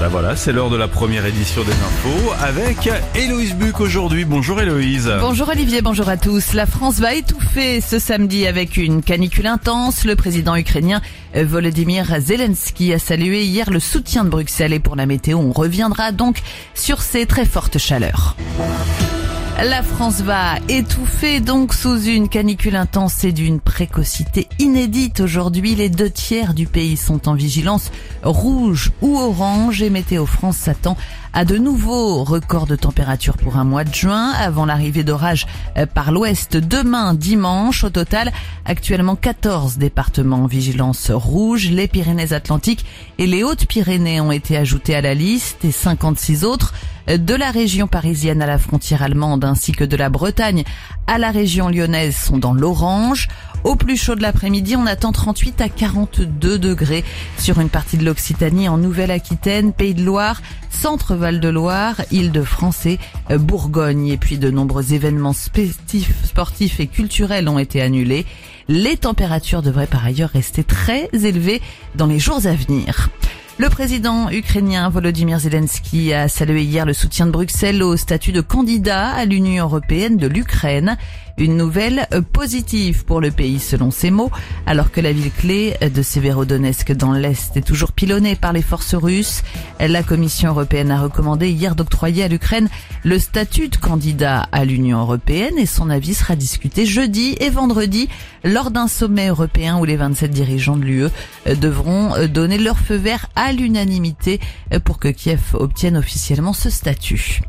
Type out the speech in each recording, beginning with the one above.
Bah voilà, c'est l'heure de la première édition des infos avec Héloïse Buc aujourd'hui. Bonjour Héloïse. Bonjour Olivier, bonjour à tous. La France va étouffer ce samedi avec une canicule intense. Le président ukrainien Volodymyr Zelensky a salué hier le soutien de Bruxelles et pour la météo, on reviendra donc sur ces très fortes chaleurs. La France va étouffer donc sous une canicule intense et d'une précocité inédite. Aujourd'hui, les deux tiers du pays sont en vigilance rouge ou orange et Météo France s'attend à de nouveaux records de température pour un mois de juin avant l'arrivée d'orages euh, par l'ouest demain dimanche. Au total, actuellement 14 départements en vigilance rouge. Les Pyrénées-Atlantiques et les Hautes-Pyrénées ont été ajoutés à la liste et 56 autres de la région parisienne à la frontière allemande ainsi que de la Bretagne à la région lyonnaise sont dans l'orange. Au plus chaud de l'après-midi, on attend 38 à 42 degrés sur une partie de l'Occitanie en Nouvelle-Aquitaine, Pays de Loire, Centre-Val de Loire, Île-de-France euh, Bourgogne. Et puis de nombreux événements sportifs et culturels ont été annulés. Les températures devraient par ailleurs rester très élevées dans les jours à venir. Le président ukrainien Volodymyr Zelensky a salué hier le soutien de Bruxelles au statut de candidat à l'Union européenne de l'Ukraine. Une nouvelle positive pour le pays selon ses mots, alors que la ville clé de Severodonetsk dans l'Est est toujours pilonnée par les forces russes. La Commission européenne a recommandé hier d'octroyer à l'Ukraine le statut de candidat à l'Union européenne et son avis sera discuté jeudi et vendredi lors d'un sommet européen où les 27 dirigeants de l'UE devront donner leur feu vert à l'unanimité pour que Kiev obtienne officiellement ce statut.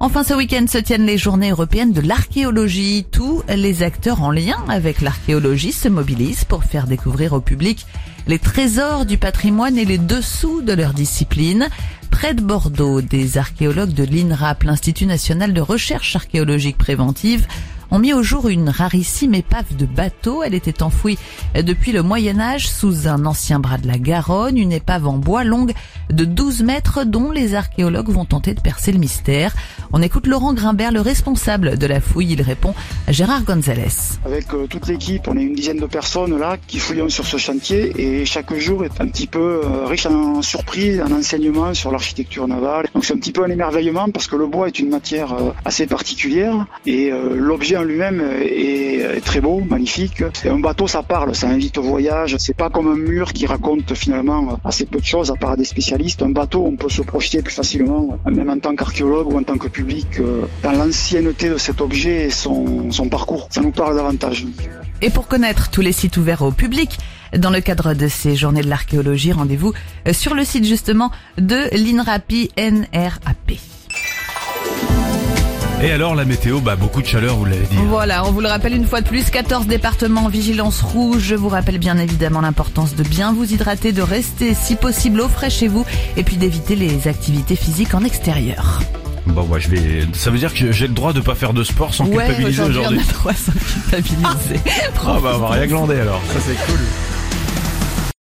Enfin, ce week-end se tiennent les journées européennes de l'archéologie. Tous les acteurs en lien avec l'archéologie se mobilisent pour faire découvrir au public les trésors du patrimoine et les dessous de leur discipline. Près de Bordeaux, des archéologues de l'INRAP, l'Institut national de recherche archéologique préventive, ont mis au jour une rarissime épave de bateau. Elle était enfouie depuis le Moyen Âge sous un ancien bras de la Garonne, une épave en bois longue de 12 mètres dont les archéologues vont tenter de percer le mystère. On écoute Laurent Grimbert, le responsable de la fouille. Il répond à Gérard Gonzalez. Avec euh, toute l'équipe, on est une dizaine de personnes là qui fouillons sur ce chantier et chaque jour est un petit peu euh, riche en surprises, en enseignements sur l'architecture navale. Donc c'est un petit peu un émerveillement parce que le bois est une matière euh, assez particulière et l'objet lui-même est, très beau, magnifique. Un bateau, ça parle, ça invite au voyage. C'est pas comme un mur qui raconte finalement assez peu de choses à part des spécialistes. Un bateau, on peut se projeter plus facilement, même en tant qu'archéologue ou en tant que public, euh, dans l'ancienneté de cet objet et son, son parcours. Ça nous parle davantage. Et pour connaître tous les sites ouverts au public, dans le cadre de ces journées de l'archéologie, rendez-vous sur le site justement de l'INRAPI NRAP. Et alors la météo, bah beaucoup de chaleur, vous l'avez dit. Voilà, on vous le rappelle une fois de plus, 14 départements en vigilance rouge. Je vous rappelle bien évidemment l'importance de bien vous hydrater, de rester si possible au frais chez vous et puis d'éviter les activités physiques en extérieur. Bon, moi, je vais. Ça veut dire que j'ai le droit de pas faire de sport sans ouais, culpabiliser aujourd'hui. aujourd'hui. On a le droit sans culpabiliser. Ah bah on va rien glander alors. Ça c'est cool.